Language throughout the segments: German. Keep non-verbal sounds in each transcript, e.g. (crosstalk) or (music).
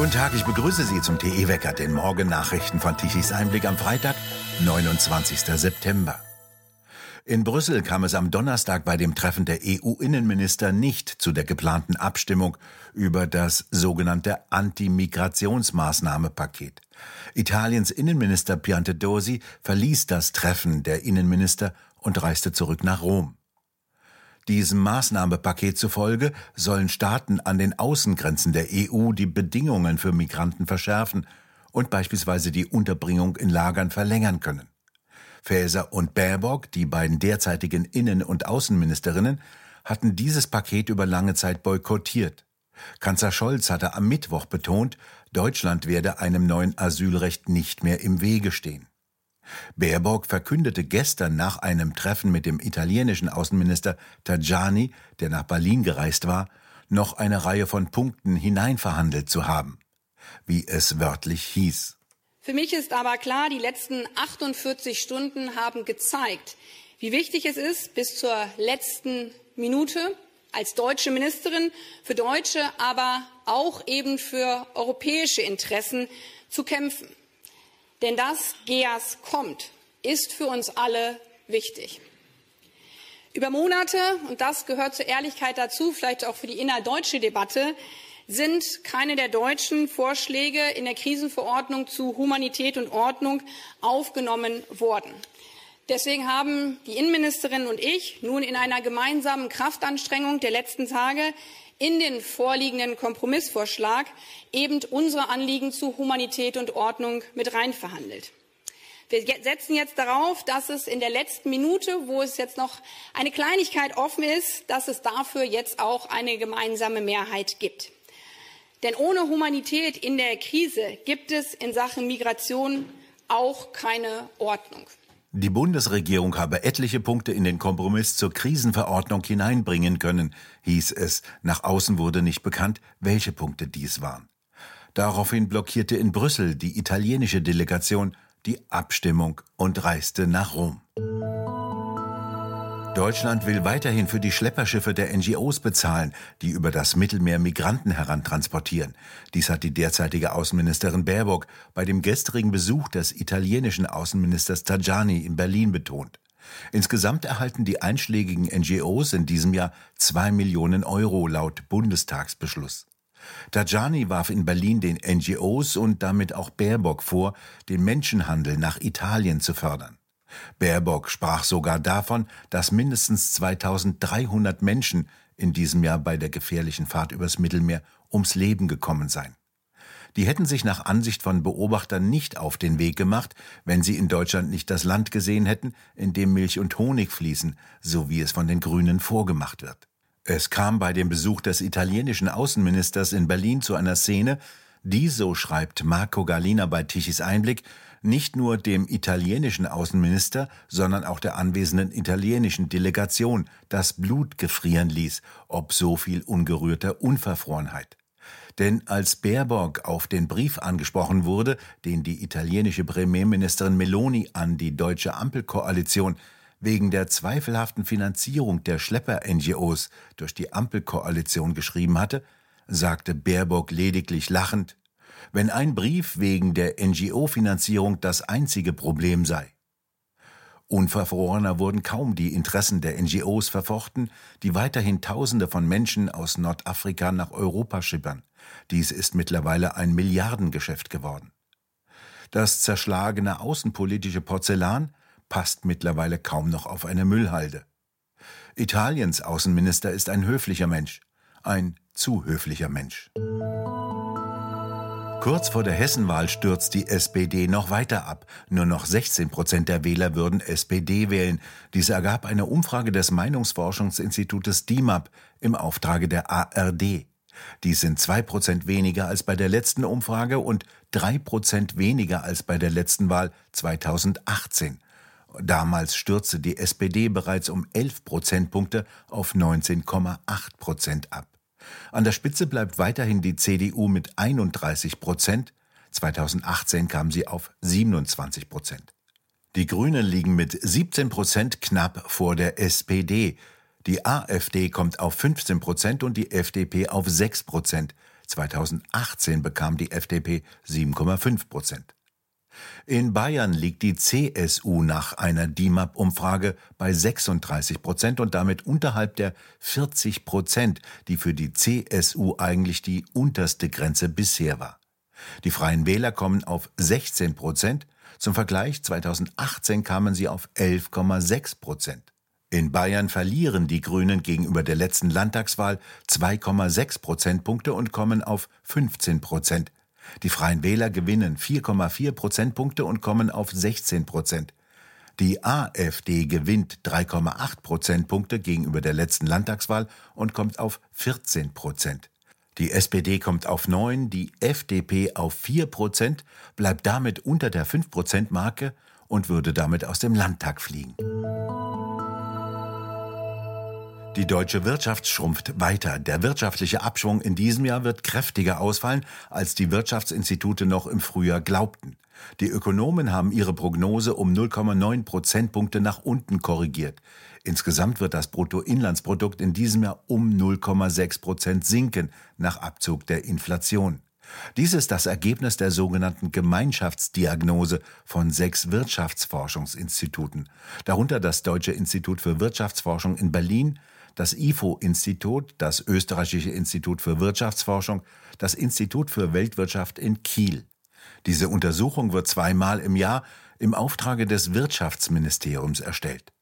Guten Tag, ich begrüße Sie zum TE-Wecker, den Morgennachrichten von Tichys Einblick am Freitag, 29. September. In Brüssel kam es am Donnerstag bei dem Treffen der EU-Innenminister nicht zu der geplanten Abstimmung über das sogenannte Anti-Migrationsmaßnahme-Paket. Italiens Innenminister Piantedosi verließ das Treffen der Innenminister und reiste zurück nach Rom. Diesem Maßnahmepaket zufolge sollen Staaten an den Außengrenzen der EU die Bedingungen für Migranten verschärfen und beispielsweise die Unterbringung in Lagern verlängern können. Faeser und Baerbock, die beiden derzeitigen Innen- und Außenministerinnen, hatten dieses Paket über lange Zeit boykottiert. Kanzler Scholz hatte am Mittwoch betont, Deutschland werde einem neuen Asylrecht nicht mehr im Wege stehen. Baerbock verkündete gestern nach einem Treffen mit dem italienischen Außenminister Tajani, der nach Berlin gereist war, noch eine Reihe von Punkten hineinverhandelt zu haben, wie es wörtlich hieß. Für mich ist aber klar, die letzten 48 Stunden haben gezeigt, wie wichtig es ist, bis zur letzten Minute als deutsche Ministerin für deutsche, aber auch eben für europäische Interessen zu kämpfen. Denn dass GEAS kommt, ist für uns alle wichtig. Über Monate, und das gehört zur Ehrlichkeit dazu, vielleicht auch für die innerdeutsche Debatte, sind keine der deutschen Vorschläge in der Krisenverordnung zu Humanität und Ordnung aufgenommen worden. Deswegen haben die Innenministerin und ich nun in einer gemeinsamen Kraftanstrengung der letzten Tage in den vorliegenden Kompromissvorschlag eben unsere Anliegen zu Humanität und Ordnung mit rein verhandelt. Wir setzen jetzt darauf, dass es in der letzten Minute, wo es jetzt noch eine Kleinigkeit offen ist, dass es dafür jetzt auch eine gemeinsame Mehrheit gibt. Denn ohne Humanität in der Krise gibt es in Sachen Migration auch keine Ordnung. Die Bundesregierung habe etliche Punkte in den Kompromiss zur Krisenverordnung hineinbringen können, hieß es. Nach außen wurde nicht bekannt, welche Punkte dies waren. Daraufhin blockierte in Brüssel die italienische Delegation die Abstimmung und reiste nach Rom. Deutschland will weiterhin für die Schlepperschiffe der NGOs bezahlen, die über das Mittelmeer Migranten herantransportieren. Dies hat die derzeitige Außenministerin Baerbock bei dem gestrigen Besuch des italienischen Außenministers Tajani in Berlin betont. Insgesamt erhalten die einschlägigen NGOs in diesem Jahr zwei Millionen Euro laut Bundestagsbeschluss. Tajani warf in Berlin den NGOs und damit auch Baerbock vor, den Menschenhandel nach Italien zu fördern. Baerbock sprach sogar davon, dass mindestens 2300 Menschen in diesem Jahr bei der gefährlichen Fahrt übers Mittelmeer ums Leben gekommen seien. Die hätten sich nach Ansicht von Beobachtern nicht auf den Weg gemacht, wenn sie in Deutschland nicht das Land gesehen hätten, in dem Milch und Honig fließen, so wie es von den Grünen vorgemacht wird. Es kam bei dem Besuch des italienischen Außenministers in Berlin zu einer Szene, die, so schreibt Marco Galina bei Tichys Einblick, nicht nur dem italienischen Außenminister, sondern auch der anwesenden italienischen Delegation das Blut gefrieren ließ, ob so viel ungerührter Unverfrorenheit. Denn als Baerbock auf den Brief angesprochen wurde, den die italienische Premierministerin Meloni an die deutsche Ampelkoalition wegen der zweifelhaften Finanzierung der Schlepper-NGOs durch die Ampelkoalition geschrieben hatte, sagte Baerbock lediglich lachend, wenn ein Brief wegen der NGO-Finanzierung das einzige Problem sei. Unverfrorener wurden kaum die Interessen der NGOs verfochten, die weiterhin Tausende von Menschen aus Nordafrika nach Europa schippern. Dies ist mittlerweile ein Milliardengeschäft geworden. Das zerschlagene außenpolitische Porzellan passt mittlerweile kaum noch auf eine Müllhalde. Italiens Außenminister ist ein höflicher Mensch, ein zu höflicher Mensch. Kurz vor der Hessenwahl stürzt die SPD noch weiter ab. Nur noch 16 Prozent der Wähler würden SPD wählen. Dies ergab eine Umfrage des Meinungsforschungsinstitutes DIMAP im Auftrage der ARD. Dies sind zwei Prozent weniger als bei der letzten Umfrage und drei Prozent weniger als bei der letzten Wahl 2018. Damals stürzte die SPD bereits um 11 Prozentpunkte auf 19,8 Prozent ab. An der Spitze bleibt weiterhin die CDU mit 31 Prozent. 2018 kam sie auf 27 Prozent. Die Grünen liegen mit 17 Prozent knapp vor der SPD. Die AfD kommt auf 15 Prozent und die FDP auf 6 Prozent. 2018 bekam die FDP 7,5 Prozent. In Bayern liegt die CSU nach einer DIMAP-Umfrage bei 36 Prozent und damit unterhalb der 40 Prozent, die für die CSU eigentlich die unterste Grenze bisher war. Die Freien Wähler kommen auf 16 Prozent. Zum Vergleich 2018 kamen sie auf 11,6 Prozent. In Bayern verlieren die Grünen gegenüber der letzten Landtagswahl 2,6 Prozentpunkte und kommen auf 15 Prozent. Die Freien Wähler gewinnen 4,4 Prozentpunkte und kommen auf 16 Prozent. Die AfD gewinnt 3,8 Prozentpunkte gegenüber der letzten Landtagswahl und kommt auf 14 Prozent. Die SPD kommt auf 9, die FDP auf 4 Prozent, bleibt damit unter der 5 Prozent Marke und würde damit aus dem Landtag fliegen. Die deutsche Wirtschaft schrumpft weiter. Der wirtschaftliche Abschwung in diesem Jahr wird kräftiger ausfallen, als die Wirtschaftsinstitute noch im Frühjahr glaubten. Die Ökonomen haben ihre Prognose um 0,9 Prozentpunkte nach unten korrigiert. Insgesamt wird das Bruttoinlandsprodukt in diesem Jahr um 0,6 Prozent sinken, nach Abzug der Inflation. Dies ist das Ergebnis der sogenannten Gemeinschaftsdiagnose von sechs Wirtschaftsforschungsinstituten, darunter das Deutsche Institut für Wirtschaftsforschung in Berlin, das IFO-Institut, das Österreichische Institut für Wirtschaftsforschung, das Institut für Weltwirtschaft in Kiel. Diese Untersuchung wird zweimal im Jahr im Auftrage des Wirtschaftsministeriums erstellt.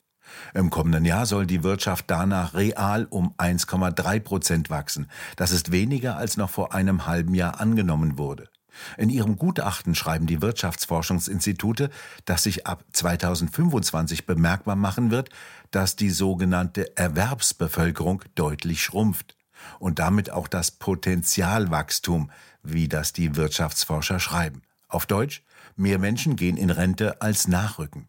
Im kommenden Jahr soll die Wirtschaft danach real um 1,3 Prozent wachsen. Das ist weniger als noch vor einem halben Jahr angenommen wurde. In ihrem Gutachten schreiben die Wirtschaftsforschungsinstitute, dass sich ab 2025 bemerkbar machen wird, dass die sogenannte Erwerbsbevölkerung deutlich schrumpft und damit auch das Potenzialwachstum, wie das die Wirtschaftsforscher schreiben. Auf Deutsch, mehr Menschen gehen in Rente als nachrücken.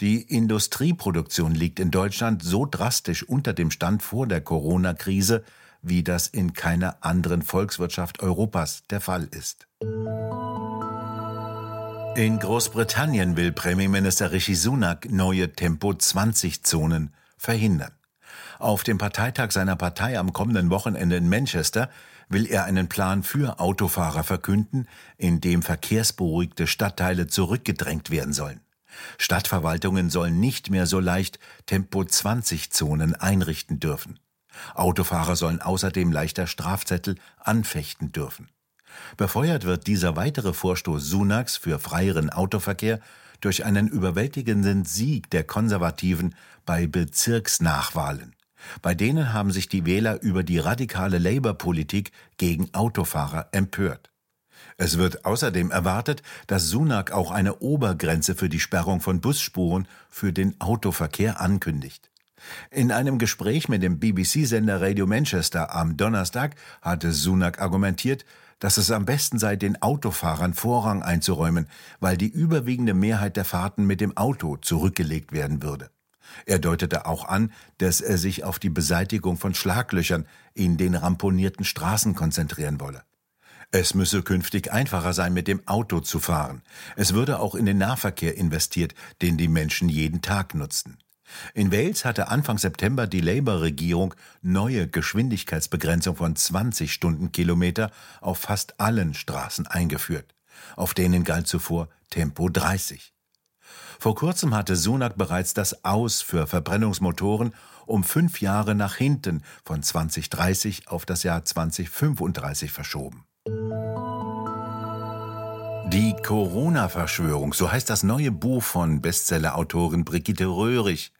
Die Industrieproduktion liegt in Deutschland so drastisch unter dem Stand vor der Corona-Krise, wie das in keiner anderen Volkswirtschaft Europas der Fall ist. In Großbritannien will Premierminister Rishi Sunak neue Tempo-20-Zonen verhindern. Auf dem Parteitag seiner Partei am kommenden Wochenende in Manchester will er einen Plan für Autofahrer verkünden, in dem verkehrsberuhigte Stadtteile zurückgedrängt werden sollen. Stadtverwaltungen sollen nicht mehr so leicht Tempo-20-Zonen einrichten dürfen. Autofahrer sollen außerdem leichter Strafzettel anfechten dürfen. Befeuert wird dieser weitere Vorstoß Sunaks für freieren Autoverkehr durch einen überwältigenden Sieg der Konservativen bei Bezirksnachwahlen. Bei denen haben sich die Wähler über die radikale Labour-Politik gegen Autofahrer empört. Es wird außerdem erwartet, dass Sunak auch eine Obergrenze für die Sperrung von Busspuren für den Autoverkehr ankündigt. In einem Gespräch mit dem BBC-Sender Radio Manchester am Donnerstag hatte Sunak argumentiert, dass es am besten sei, den Autofahrern Vorrang einzuräumen, weil die überwiegende Mehrheit der Fahrten mit dem Auto zurückgelegt werden würde. Er deutete auch an, dass er sich auf die Beseitigung von Schlaglöchern in den ramponierten Straßen konzentrieren wolle. Es müsse künftig einfacher sein, mit dem Auto zu fahren. Es würde auch in den Nahverkehr investiert, den die Menschen jeden Tag nutzten. In Wales hatte Anfang September die Labour-Regierung neue Geschwindigkeitsbegrenzung von 20 Stundenkilometer auf fast allen Straßen eingeführt. Auf denen galt zuvor Tempo 30. Vor kurzem hatte Sunak bereits das Aus für Verbrennungsmotoren um fünf Jahre nach hinten von 2030 auf das Jahr 2035 verschoben. Die Corona-Verschwörung, so heißt das neue Buch von Bestsellerautorin Brigitte Röhrig.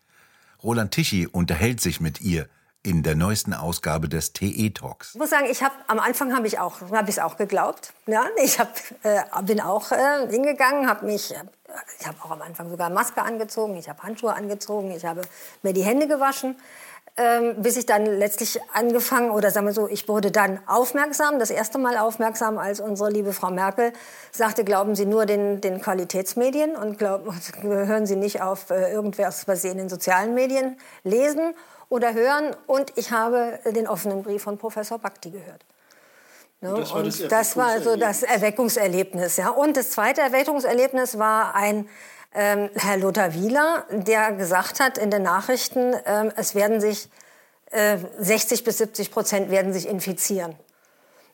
Roland Tichy unterhält sich mit ihr in der neuesten Ausgabe des TE Talks. Ich muss sagen, ich habe am Anfang habe ich auch habe ich auch geglaubt. Ja, ich hab, äh, bin auch äh, hingegangen, habe mich ich habe auch am Anfang sogar Maske angezogen, ich habe Handschuhe angezogen, ich habe mir die Hände gewaschen ähm, bis ich dann letztlich angefangen, oder sagen wir so, ich wurde dann aufmerksam, das erste Mal aufmerksam, als unsere liebe Frau Merkel sagte, glauben Sie nur den, den Qualitätsmedien und glauben, (laughs) hören Sie nicht auf äh, irgendwas, was Sie in den sozialen Medien lesen oder hören. Und ich habe den offenen Brief von Professor Bakti gehört. Ne? Das war, das, das war also das Erweckungserlebnis. Ja. Und das zweite Erweckungserlebnis war ein ähm, Herr Lothar Wieler, der gesagt hat in den Nachrichten, ähm, es werden sich äh, 60 bis 70 Prozent werden sich infizieren.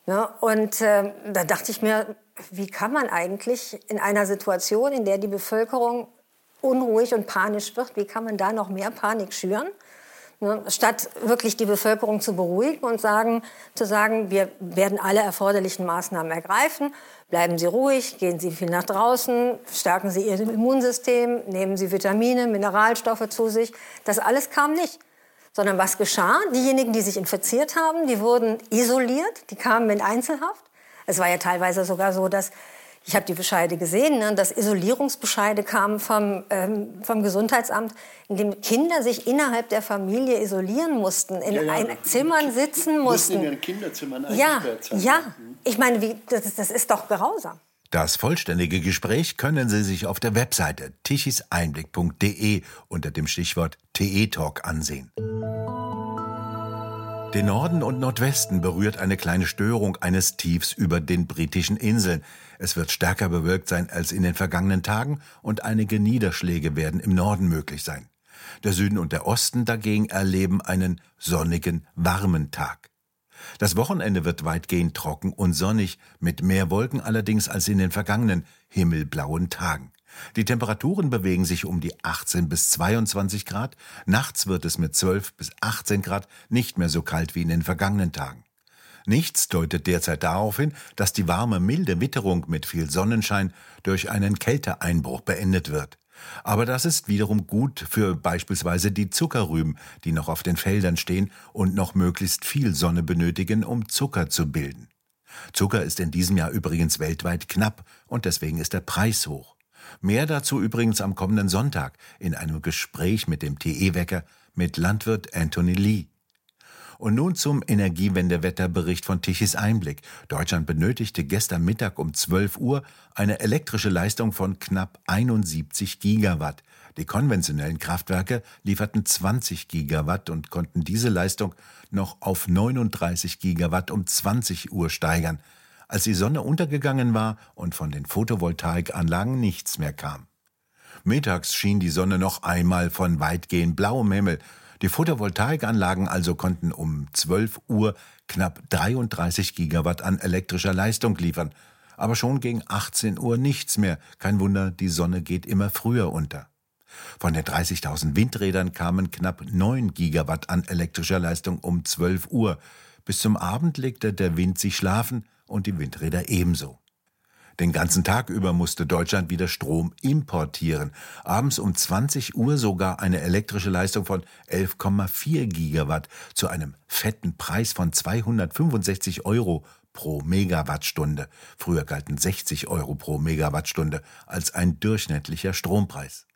Ja, und äh, da dachte ich mir, wie kann man eigentlich in einer Situation, in der die Bevölkerung unruhig und panisch wird, wie kann man da noch mehr Panik schüren? Ne, statt wirklich die Bevölkerung zu beruhigen und sagen, zu sagen, wir werden alle erforderlichen Maßnahmen ergreifen, bleiben Sie ruhig, gehen Sie viel nach draußen, stärken Sie Ihr Immunsystem, nehmen Sie Vitamine, Mineralstoffe zu sich. Das alles kam nicht. Sondern was geschah? Diejenigen, die sich infiziert haben, die wurden isoliert, die kamen in Einzelhaft. Es war ja teilweise sogar so, dass ich habe die Bescheide gesehen, ne, dass Isolierungsbescheide kamen vom, ähm, vom Gesundheitsamt, in dem Kinder sich innerhalb der Familie isolieren mussten, in ja, ja. ein Zimmern sitzen mussten. in ihren Kinderzimmern ja, sein. ja. Ich meine, wie, das, das ist doch grausam. Das vollständige Gespräch können Sie sich auf der Webseite tichiseinblick.de unter dem Stichwort TE-Talk ansehen. Den Norden und Nordwesten berührt eine kleine Störung eines Tiefs über den britischen Inseln. Es wird stärker bewölkt sein als in den vergangenen Tagen und einige Niederschläge werden im Norden möglich sein. Der Süden und der Osten dagegen erleben einen sonnigen, warmen Tag. Das Wochenende wird weitgehend trocken und sonnig, mit mehr Wolken allerdings als in den vergangenen himmelblauen Tagen. Die Temperaturen bewegen sich um die 18 bis 22 Grad. Nachts wird es mit 12 bis 18 Grad nicht mehr so kalt wie in den vergangenen Tagen. Nichts deutet derzeit darauf hin, dass die warme, milde Witterung mit viel Sonnenschein durch einen Kälteeinbruch beendet wird. Aber das ist wiederum gut für beispielsweise die Zuckerrüben, die noch auf den Feldern stehen und noch möglichst viel Sonne benötigen, um Zucker zu bilden. Zucker ist in diesem Jahr übrigens weltweit knapp und deswegen ist der Preis hoch. Mehr dazu übrigens am kommenden Sonntag in einem Gespräch mit dem TE-Wecker mit Landwirt Anthony Lee. Und nun zum Energiewendewetterbericht von Tichys Einblick. Deutschland benötigte gestern Mittag um 12 Uhr eine elektrische Leistung von knapp 71 Gigawatt. Die konventionellen Kraftwerke lieferten 20 Gigawatt und konnten diese Leistung noch auf 39 Gigawatt um 20 Uhr steigern als die Sonne untergegangen war und von den Photovoltaikanlagen nichts mehr kam. Mittags schien die Sonne noch einmal von weitgehend blauem Himmel. Die Photovoltaikanlagen also konnten um 12 Uhr knapp 33 Gigawatt an elektrischer Leistung liefern. Aber schon gegen 18 Uhr nichts mehr. Kein Wunder, die Sonne geht immer früher unter. Von den 30.000 Windrädern kamen knapp 9 Gigawatt an elektrischer Leistung um 12 Uhr. Bis zum Abend legte der Wind sich schlafen, und die Windräder ebenso. Den ganzen Tag über musste Deutschland wieder Strom importieren. Abends um 20 Uhr sogar eine elektrische Leistung von 11,4 Gigawatt zu einem fetten Preis von 265 Euro pro Megawattstunde. Früher galten 60 Euro pro Megawattstunde als ein durchschnittlicher Strompreis.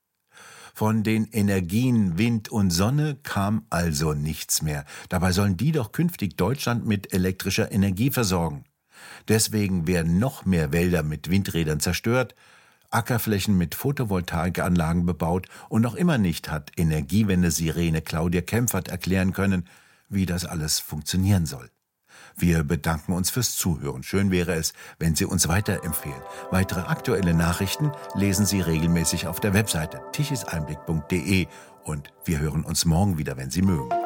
Von den Energien Wind und Sonne kam also nichts mehr. Dabei sollen die doch künftig Deutschland mit elektrischer Energie versorgen. Deswegen werden noch mehr Wälder mit Windrädern zerstört, Ackerflächen mit Photovoltaikanlagen bebaut und noch immer nicht hat Energiewende-Sirene Claudia Kempfert erklären können, wie das alles funktionieren soll. Wir bedanken uns fürs Zuhören. Schön wäre es, wenn Sie uns weiterempfehlen. Weitere aktuelle Nachrichten lesen Sie regelmäßig auf der Webseite tichiseinblick.de und wir hören uns morgen wieder, wenn Sie mögen.